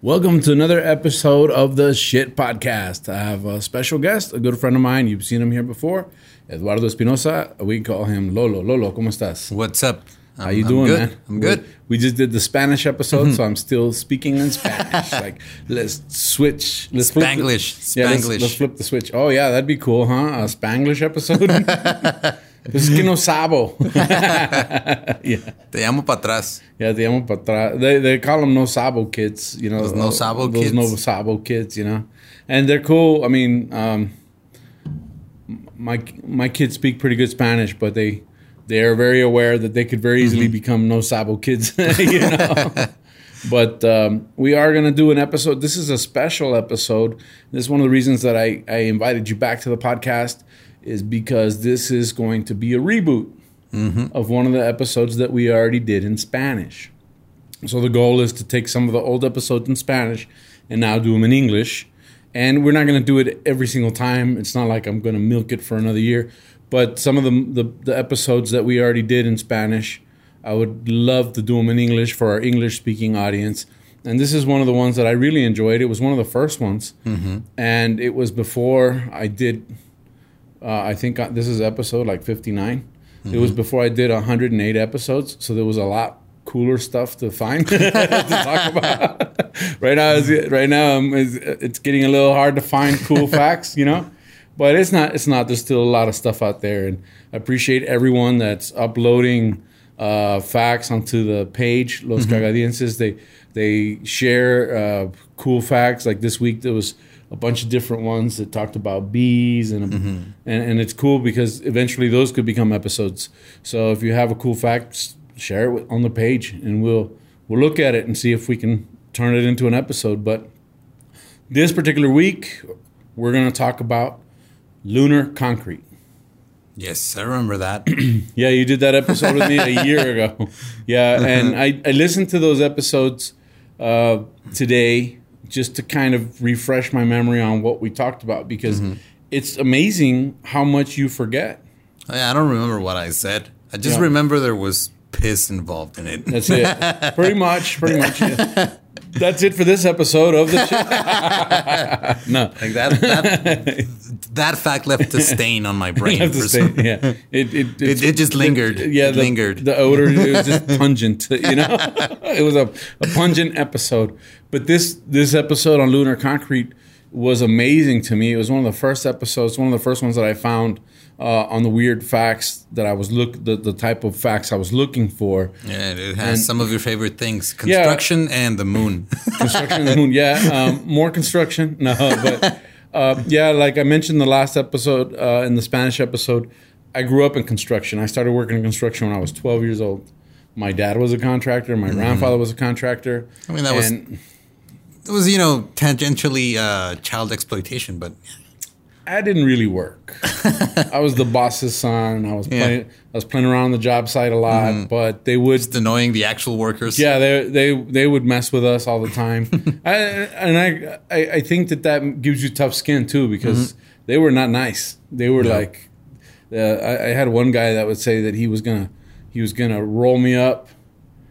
Welcome to another episode of the Shit Podcast. I have a special guest, a good friend of mine. You've seen him here before, Eduardo Espinosa. We call him Lolo. Lolo, ¿cómo estás? What's up? How I'm- you I'm doing, good. man? I'm good. We, we just did the Spanish episode, mm-hmm. so I'm still speaking in Spanish. like, let's switch. Let's flip the- Spanglish. yeah, let's, Spanglish. let's flip the switch. Oh yeah, that'd be cool, huh? A Spanglish episode. pues es que no sabo. yeah. Te llamo para atrás. Yeah, te llamo para atrás. They they call them no sabo kids, you know. Those no sabo those kids. no sabo kids, you know. And they're cool. I mean, um, my my kids speak pretty good Spanish, but they they are very aware that they could very easily Mm-hmm. become no sabo kids, you know. but um, we are going to do an episode. This is a special episode. This is one of the reasons that I, I invited you back to the podcast is because this is going to be a reboot of one of the episodes that we already did in Spanish. So the goal is to take some of the old episodes in Spanish and now do them in English. And we're not going to do it every single time. It's not like I'm going to milk it for another year. But some of the, the the episodes that we already did in Spanish, I would love to do them in English for our English speaking audience. And this is one of the ones that I really enjoyed. It was one of the first ones, mm-hmm. and it was before I did. Uh, I think this is episode like 59. It was before I did 108 episodes, so there was a lot cooler stuff to find to talk about. right now, is right now um, is, it's getting a little hard to find cool facts, you know. But it's not. It's not. There's still a lot of stuff out there, and I appreciate everyone that's uploading uh, facts onto the page. Los Cagadienses. They they share uh, cool facts. Like this week, there was a bunch of different ones that talked about bees and, and and it's cool because eventually those could become episodes. So if you have a cool fact, share it on the page, and we'll we'll look at it and see if we can turn it into an episode. But this particular week, we're going to talk about lunar concrete. Yes, I remember that. Yeah, you did that episode with me a year ago. Yeah, and I, I listened to those episodes uh, today just to kind of refresh my memory on what we talked about because it's amazing how much you forget. I don't remember what I said. I just Yeah. remember there was piss involved in it. That's it. pretty much, pretty much. yeah. That's it for this episode of the show. no. Like that, that, that fact left a stain on my brain. I have to for say, some- yeah, it it, It- it just lingered. yeah, It the, lingered. The odor it was just pungent. You know, it was a, a pungent episode. But this this episode on lunar concrete was amazing to me. It was one of the first episodes, one of the first ones that I found uh, on the weird facts that I was look the, the type of facts I was looking for. Yeah, it has some of your favorite things: construction and the moon. construction of the moon. Yeah, um, more construction. No, but uh, yeah, like I mentioned in the last episode, uh, in the Spanish episode, I grew up in construction. I started working in construction when I was 12 years old. My dad was a contractor. My grandfather was a contractor. I mean, that was- and it was, you know, tangentially uh, child exploitation, but I didn't really work. I was the boss's son. I was Yeah. playing. I was playing around on the job site a lot, but they would it's annoying the actual workers. Yeah, they they they would mess with us all the time, I, and I, I I think that that gives you tough skin too because they were not nice. They were like, uh, I, I had one guy that would say that he was gonna he was gonna roll me up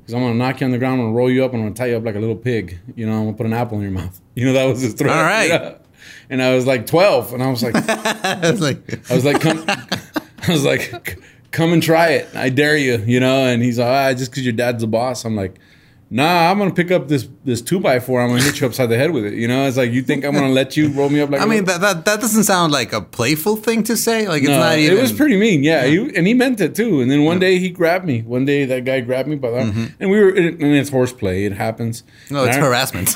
because I'm gonna knock you on the ground, I'm gonna roll you up, and I'm gonna tie you up like a little pig. You know, I'm gonna put an apple in your mouth. You know, that was his threat. All right. know? And I was like 12, and I was like, it's like I was like, come, I was like, come and try it. I dare you, you know. And he's like, ah, just because your dad's the boss. I'm like, nah, I'm gonna pick up this this two by four. I'm gonna hit you upside the head with it. You know, it's like you think I'm gonna let you roll me up like I mean, that, that that doesn't sound like a playful thing to say. Like it's No, not even. it was pretty mean. Yeah, he, and he meant it too. And then one day he grabbed me. One day that guy grabbed me by the arm, and we were. And it's horseplay. It happens. Mm-hmm. No, it's I- harassment.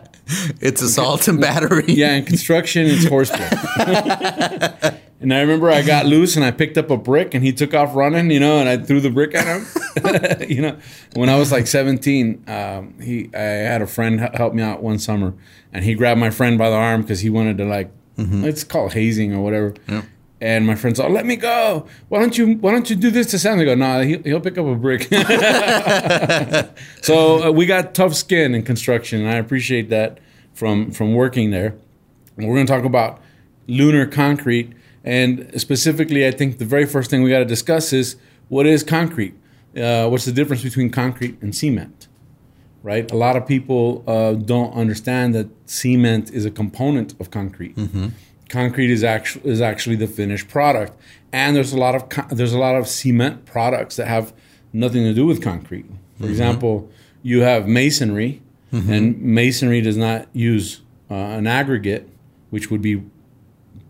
it's assault and battery. Yeah, in construction, it's horseplay. and I remember I got loose and I picked up a brick and he took off running, you know, and I threw the brick at him. you know, when I was like 17, um, he I had a friend help me out one summer, and he grabbed my friend by the arm because he wanted to like, it's called hazing or whatever. Yeah. And my friends are, let me go. Why don't you Why don't you do this to Sam? They go, nah, he'll, he'll pick up a brick. so uh, we got tough skin in construction, and I appreciate that from from working there. And we're going to talk about lunar concrete, and specifically, I think the very first thing we got to discuss is what is concrete. Uh, what's the difference between concrete and cement? Right. A lot of people uh, don't understand that cement is a component of concrete. Concrete is actually is actually the finished product, and there's a lot of co- there's a lot of cement products that have nothing to do with concrete. For mm-hmm. example, you have masonry, mm-hmm. and masonry does not use uh, an aggregate, which would be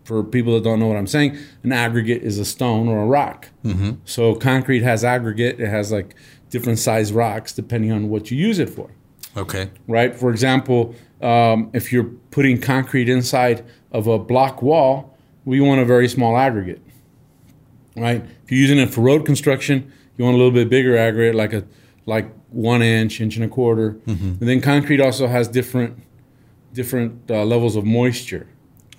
for people that don't know what I'm saying, an aggregate is a stone or a rock. Mm-hmm. So concrete has aggregate. It has like different size rocks depending on what you use it for Okay. right? For example, um, if you're putting concrete inside of a block wall, we want a very small aggregate, right? If you're using it for road construction, you want a little bit bigger aggregate, like a like one inch, inch and a quarter. And then concrete also has different different uh, levels of moisture.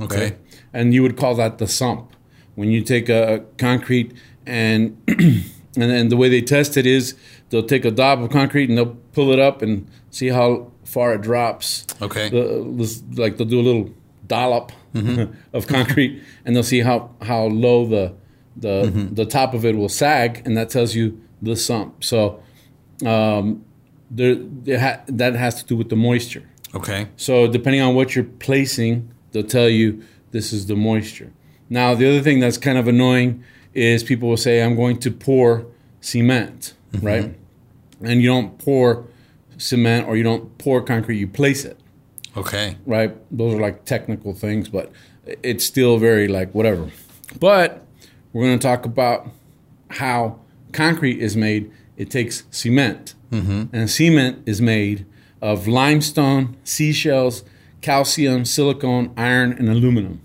Okay. And you would call that the slump. When you take a, a concrete and and then the way they test it is they'll take a dab of concrete and they'll pull it up and see how far it drops. Okay. The- like they'll do a little dollop mm-hmm. of concrete and they'll see how how low the the mm-hmm. the top of it will sag and that tells you the slump. So um, there, ha- that has to do with the moisture. Okay. So depending on what you're placing, they'll tell you this is the moisture. Now the other thing that's kind of annoying is people will say I'm going to pour cement, mm-hmm. right? And you don't pour cement or you don't pour concrete, you place it, Okay. right? Those are like technical things, but it's still very like whatever. But we're going to talk about how concrete is made. It takes cement, mm-hmm. and cement is made of limestone, seashells, calcium, silicone, iron, and aluminum.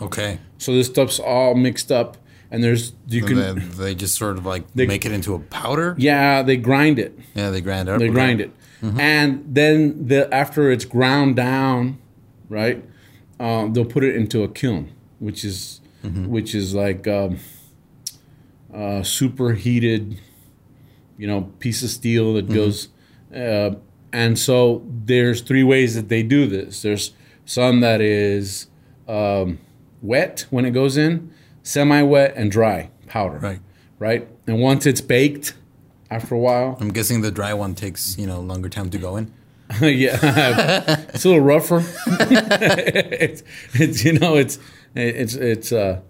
Okay. So this stuff's all mixed up, and there's you And can then they just sort of like make it into a powder. yeah they grind it. Yeah, they grind it up. They grind it, and then the after it's ground down, right? Um, they'll put it into a kiln, which is which is like um, uh, superheated, you know, piece of steel that goes. Uh, and so there's three ways that they do this. There's some that is um, wet when it goes in, semi-wet, and dry powder. Right. Right. And once it's baked, after a while, I'm guessing the dry one takes you know longer time to go in. yeah, it's a little rougher. it's, it's you know it's it's it's uh,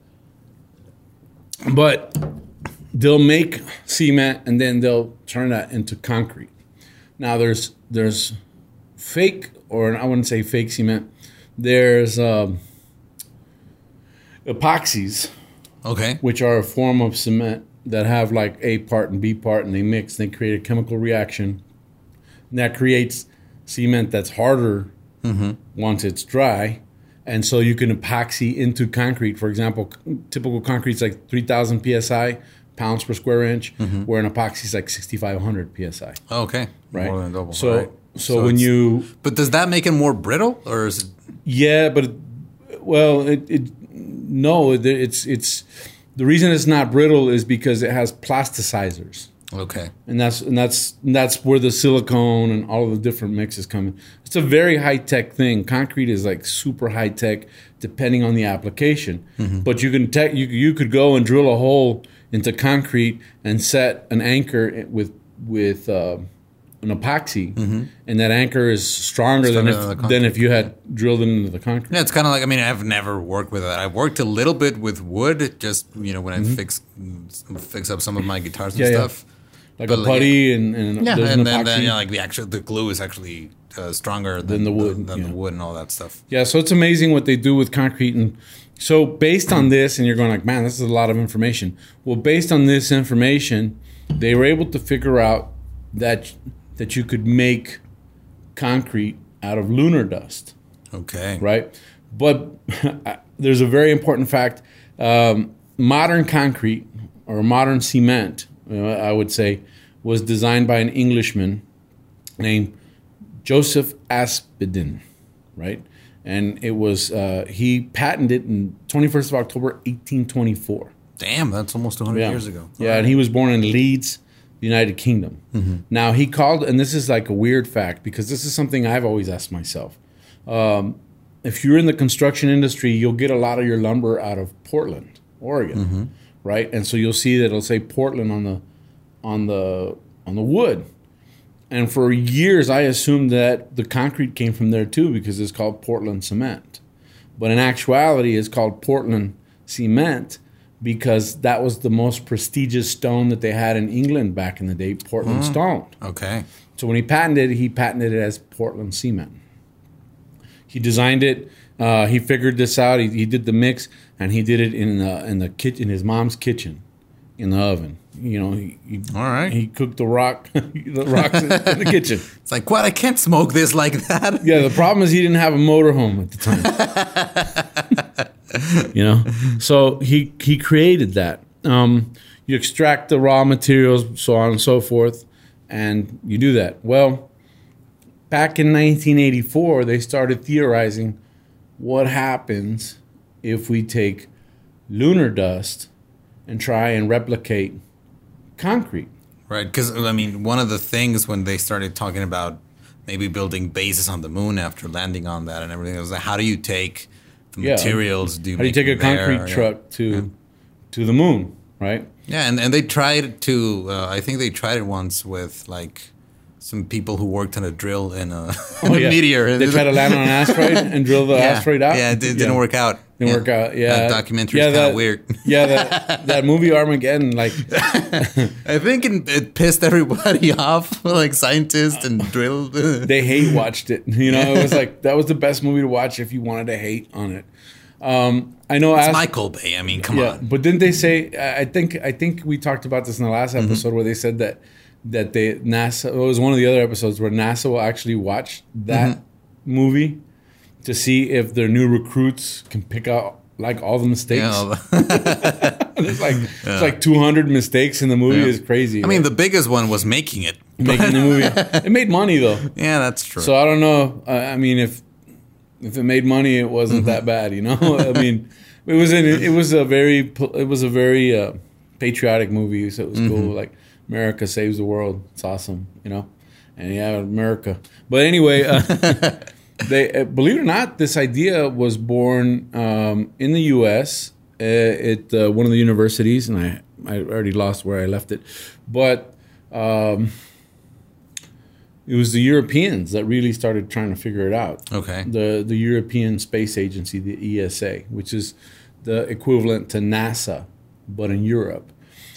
but they'll make cement and then they'll turn that into concrete. Now there's there's fake or I wouldn't say fake cement. There's um, epoxies Okay. which are a form of cement that have like A part and B part, and they mix. And they create a chemical reaction and that creates cement that's harder mm-hmm. once it's dry. And so you can epoxy into concrete. For example, typical concrete's like 3,000 psi pounds per square inch, mm-hmm. where an epoxy is like 6,500 psi. Oh, okay. Right. More than double. So, right. so, when you But does that make it more brittle, or is it? Yeah, but it, well, it, it no, it- it's it's the reason it's not brittle is because it has plasticizers, Okay. and that's and that's and that's where the silicone and all of the different mixes come in. It's a very high tech thing. Concrete is like super high tech, depending on the application. But you can tech you you could go and drill a hole into concrete and set an anchor with with. Uh, an epoxy, and that anchor is stronger, than, if, than than if you had drilled it into the concrete. Yeah, it's kind of like I mean I've never worked with that. I've worked a little bit with wood, just you know when I fix fix up some of my guitars and Mm-hmm. Yeah, yeah. stuff. like But a like- putty and, and Yeah, there's an and then, then you know, like the actual the glue is actually uh, stronger than, the wood, than yeah. the wood and all that stuff. yeah, so it's amazing what they do with concrete. And so based on this, and you're going like, man, this is a lot of information. Well, based on this information, they were able to figure out that that you could make concrete out of lunar dust. Okay. right? But there's a very important fact. Um, modern concrete or modern cement, uh, I would say, was designed by an Englishman named Joseph Aspdin, right? and it was uh, he patented it in 21st of October 1824. Damn, that's almost 100 Yeah. years ago. Yeah, and he was born in Leeds, United Kingdom. Now he called, and this is like a weird fact because this is something I've always asked myself. Um, if you're in the construction industry, you'll get a lot of your lumber out of Portland, Oregon, right? And so you'll see that it'll say Portland on the on the on the wood. And for years, I assumed that the concrete came from there too because it's called Portland cement. But in actuality, it's called Portland cement because that was the most prestigious stone that they had in England back in the day, Portland stone. Okay. So when he patented it, he patented it as Portland cement. He designed it. Uh, he figured this out. He, he did the mix, and he did it in the in the kitchen, in his mom's kitchen, in the oven. You know, he, he, All right. he cooked the rock, the rocks in, in the kitchen. It's like, what? I can't smoke this like that. Yeah, the problem is he didn't have a motorhome at the time. you know, so he he created that. Um, you extract the raw materials, so on and so forth, and you do that. Well, back in 1984, they started theorizing what happens if we take lunar dust and try and replicate concrete. Right. Because, I mean, one of the things when they started talking about maybe building bases on the moon after landing on that and everything was like, how do you take Yeah. materials? Do you How do you take a there? concrete Yeah. truck to to the moon, right? Yeah, and, and they tried to. Uh, I think they tried it once with like some people who worked on a drill in a, in a Oh, yeah. meteor. They tried to land on an asteroid and drill the yeah. asteroid out. Yeah, it did, didn't work out. Didn't yeah. work out. Yeah, that documentary's yeah, that- weird. Yeah, that that movie Armageddon, like I think it, it pissed everybody off, like scientists and drill. they hate watched it. You know, it was like that was the best movie to watch if you wanted to hate on it. Um, I know. it's Ast- Michael Bay. I mean, come yeah, on. but didn't they say? I think I think we talked about this in the last Mm-hmm. episode where they said that that they NASA. It was one of the other episodes where NASA will actually watch that Mm-hmm. movie to see if their new recruits can pick out like all the mistakes. Yeah, It's like it's like 200 mistakes in the movie. Yeah. is crazy. I mean, the biggest one was making it. making the movie, it made money though. Yeah, that's true. So I don't know. I I mean, if if it made money, it wasn't that bad. You know, I mean, it was an, it was a very it was a very uh, patriotic movie. So it was cool. Like America saves the world. It's awesome. You know, and yeah, America. But anyway. Uh, They uh, believe it or not, this idea was born um, in the U.S. Uh, at uh, one of the universities, and I I already lost where I left it, but um, it was the Europeans that really started trying to figure it out. okay. The the European Space Agency, the ESA, which is the equivalent to NASA, but in Europe.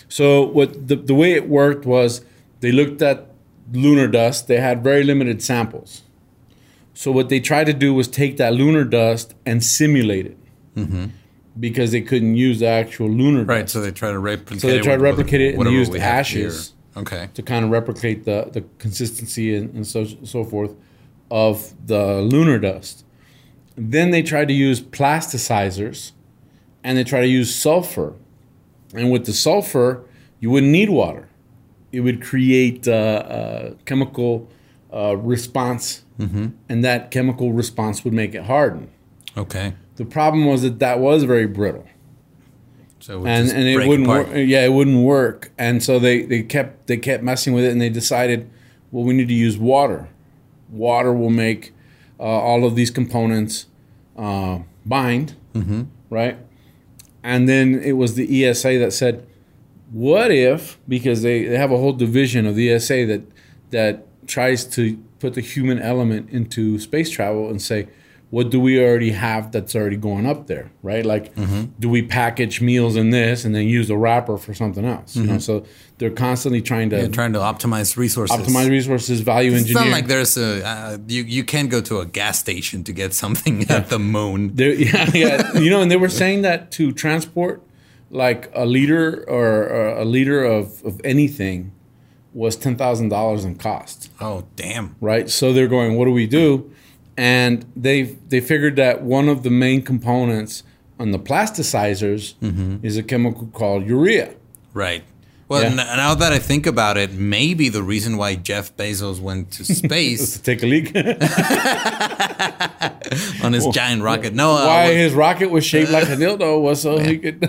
So what the, the way it worked was they looked at lunar dust. They had very limited samples. So what they tried to do was take that lunar dust and simulate it, because they couldn't use the actual lunar Right. dust So they try to replicate. So they tried to replicate it and used ashes. Okay. to kind of replicate the, the consistency and, and so so forth of the lunar dust. Then they tried to use plasticizers, and they try to use sulfur. And with the sulfur, you wouldn't need water. It would create uh, a chemical uh, response, and that chemical response would make it harden. Okay. The problem was that that was very brittle So it and just and it wouldn't apart. work. Yeah, it wouldn't work. And so they they kept they kept messing with it, and they decided, well, we need to use water. Water will make uh, all of these components uh, bind, Mm-hmm. right? And then it was the ESA that said, what if because they, they have a whole division of the ESA that that tries to put the human element into space travel and say what do we already have that's already going up there right like Mm-hmm. do we package meals in this and then use the wrapper for something else you know so they're constantly trying to They're trying to optimize resources. optimize resources value It's engineer not like there's a uh, you you can't go to a gas station to get something at the moon. There, yeah, yeah. You know, and they were saying that to transport like a liter or, or a liter of, of anything was ten thousand dollars in cost, Oh damn! right? So they're going, what do we do? And they they figured that one of the main components on the plasticizers mm-hmm. is a chemical called urea. Right. Well, Yeah. n- now that I think about it, maybe the reason why Jeff Bezos went to space to Take a leak. on his giant rocket. No, uh, Why was- his rocket was shaped like a dildo was so he could.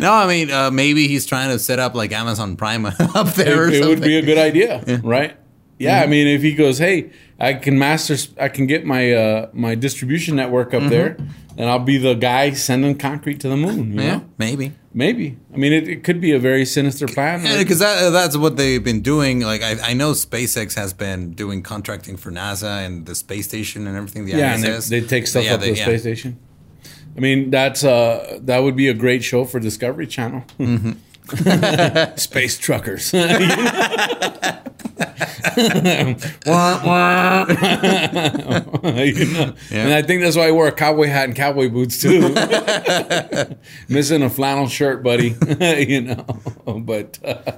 no, I mean uh, maybe he's trying to set up like Amazon Prime up there. or it, it would be a good idea, right? Yeah, I mean, if he goes, hey, I can master, I can get my uh, my distribution network up there, and I'll be the guy sending concrete to the moon. You yeah, know? maybe. maybe. I mean, it, it could be a very sinister plan. Because that, that's what they've been doing. Like I, I know SpaceX has been doing contracting for NASA and the space station and everything. The yeah, and ISS. they, they take stuff Yeah, up to they- the yeah. space station. I mean, that's uh, that would be a great show for Discovery Channel. Space truckers. Wah, wah. You know? And I think that's why I wear a cowboy hat and cowboy boots too. Missing a flannel shirt, buddy. you know, but uh,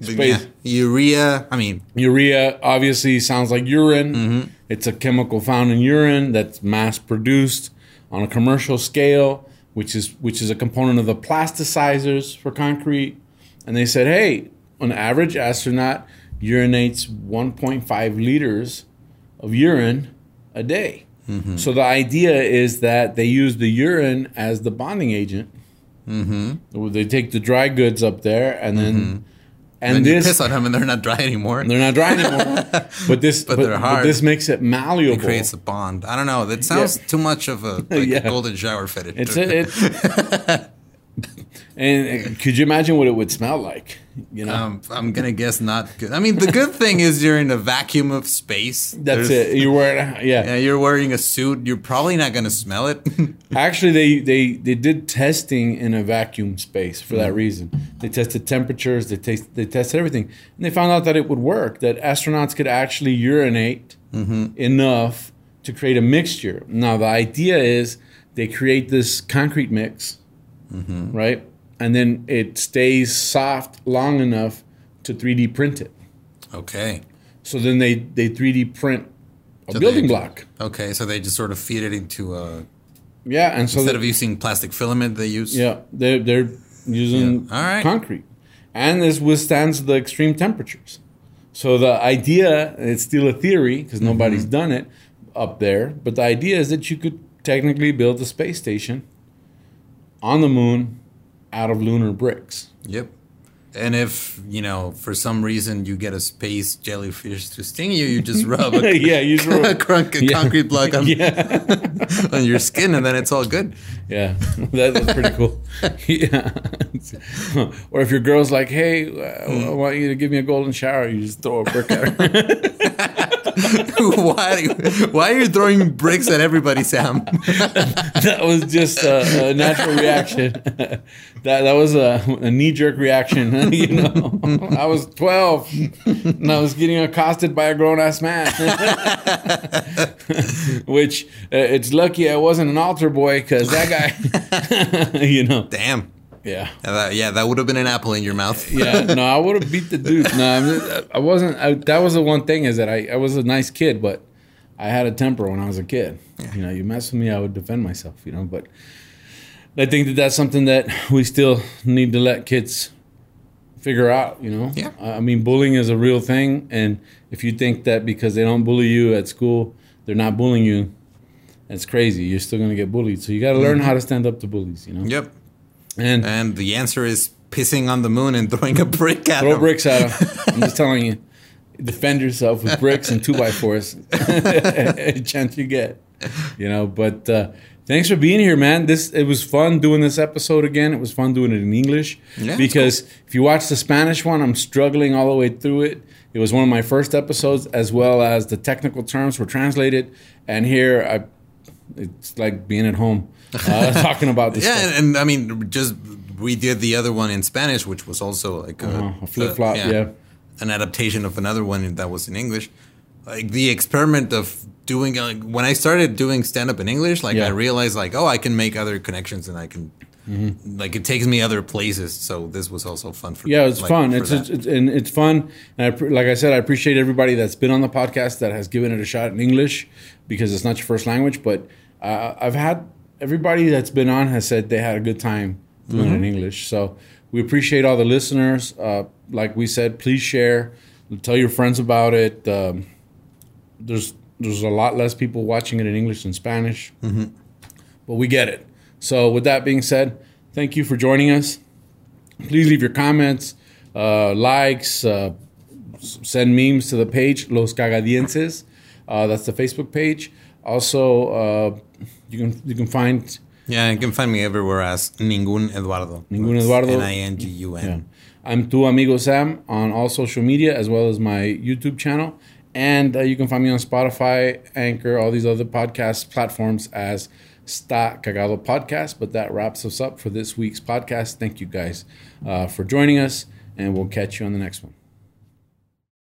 yeah, urea. I mean, urea obviously sounds like urine. Mm-hmm. It's a chemical found in urine that's mass produced on a commercial scale, which is which is a component of the plasticizers for concrete. And they said, hey, an average astronaut urinates 1.5 liters of urine a day. Mm-hmm. So the idea is that they use the urine as the bonding agent. Mm-hmm. They take the dry goods up there, and then and and Mm-hmm. you this piss on them and they're not dry anymore. they're not dry anymore. but this, but, but hard. this makes it malleable. It creates a bond. I don't know. That sounds too much of a, like Yeah. a golden shower fetish. it's it. and uh, could you imagine what it would smell like? You know, um, I'm gonna guess not good. I mean, the good thing is you're in a vacuum of space. that's There's- it. You're wearing, yeah. Yeah, you're wearing a suit. You're probably not gonna smell it. Actually, they, they they did testing in a vacuum space for that reason. They tested temperatures. They taste they tested everything, and they found out that it would work. That astronauts could actually urinate Mm-hmm. enough to create a mixture. Now, the idea is they create this concrete mix, Mm-hmm. right, and then it stays soft long enough to 3D print it. okay. So then they they 3D print a So building they- block. Okay, so they just sort of feed it into a. Yeah, and so Instead the- of using plastic filament, they use. Yeah, they're they're using Yeah. All right. concrete, and this withstands the extreme temperatures. So the idea, it's still a theory because Mm-hmm. nobody's done it up there, but the idea is that you could technically build a space station on the moon out of lunar bricks. Yep. And if you know for some reason you get a space jellyfish to sting you, you just rub a, yeah, you a, sure. crunk- a Yeah. concrete block on, Yeah, on your skin, and then it's all good. yeah, that, that's pretty cool. yeah, or if your girl's like, "Hey, uh, I want you to give me a golden shower," you just throw a brick at her. why? Why are you throwing bricks at everybody, Sam? that was just a, a natural reaction. that that was a, a knee jerk reaction. you know, I was twelve and I was getting accosted by a grown ass man. Which uh, it's lucky I wasn't an altar boy because that guy, you know, Damn. yeah. Yeah, that, yeah, that would have been an apple in your mouth. Yeah, no, I would have beat the dude. No, I'm- I wasn't. I, that was the one thing is that I, I was a nice kid, but I had a temper when I was a kid. You know, you mess with me, I would defend myself. You know, but I think that that's something that we still need to let kids figure out. You know, Yeah. I mean, bullying is a real thing, and if you think that because they don't bully you at school, they're not bullying you, that's crazy. You're still gonna get bullied. So you got to learn how to stand up to bullies. You know, Yep. and And the answer is pissing on the moon and throwing a brick at Throw them. bricks at them. I'm just telling you. Defend yourself with bricks and two by fours. Chance you get, you know. But uh, thanks for being here, man. This it was fun doing this episode again. It was fun doing it in English Yeah, because if you watch the Spanish one, I'm struggling all the way through it. It was one of my first episodes, as well as the technical terms were translated. And here, I, it's like being at home uh, talking about this. Yeah, and, and I mean, just we did the other one in Spanish, which was also like a, Uh-huh, a flip-flop, yeah. an adaptation of another one that was in English. Like the experiment of doing like when I started doing stand up in English, like Yeah. I realized like oh I can make other connections and I can like it takes me other places. So this was also fun for Yeah, it's like, fun. It's, it's, it's and it's fun. And I, like I said, I appreciate everybody that's been on the podcast that has given it a shot in English because it's not your first language. But uh, I've had everybody that's been on has said they had a good time doing Mm-hmm. it in English. So We appreciate all the listeners. Uh, like we said, please share, tell your friends about it. Um, there's there's a lot less people watching it in English than Spanish, but we get it. So with that being said, thank you for joining us. Please leave your comments, uh, likes, uh, send memes to the page Los Cagadienses. Uh, that's the Facebook page. Also, uh, you can you can find Yeah, you can find me everywhere as Ningun Eduardo. Ningun Eduardo. N I N G U Yeah. N. I'm Tu Amigo Sam on all social media as well as my YouTube channel. And uh, you can find me on Spotify, Anchor, all these other podcast platforms as Sta Cagado Podcast. But that wraps us up for this week's podcast. Thank you guys uh, for joining us, and we'll catch you on the next one.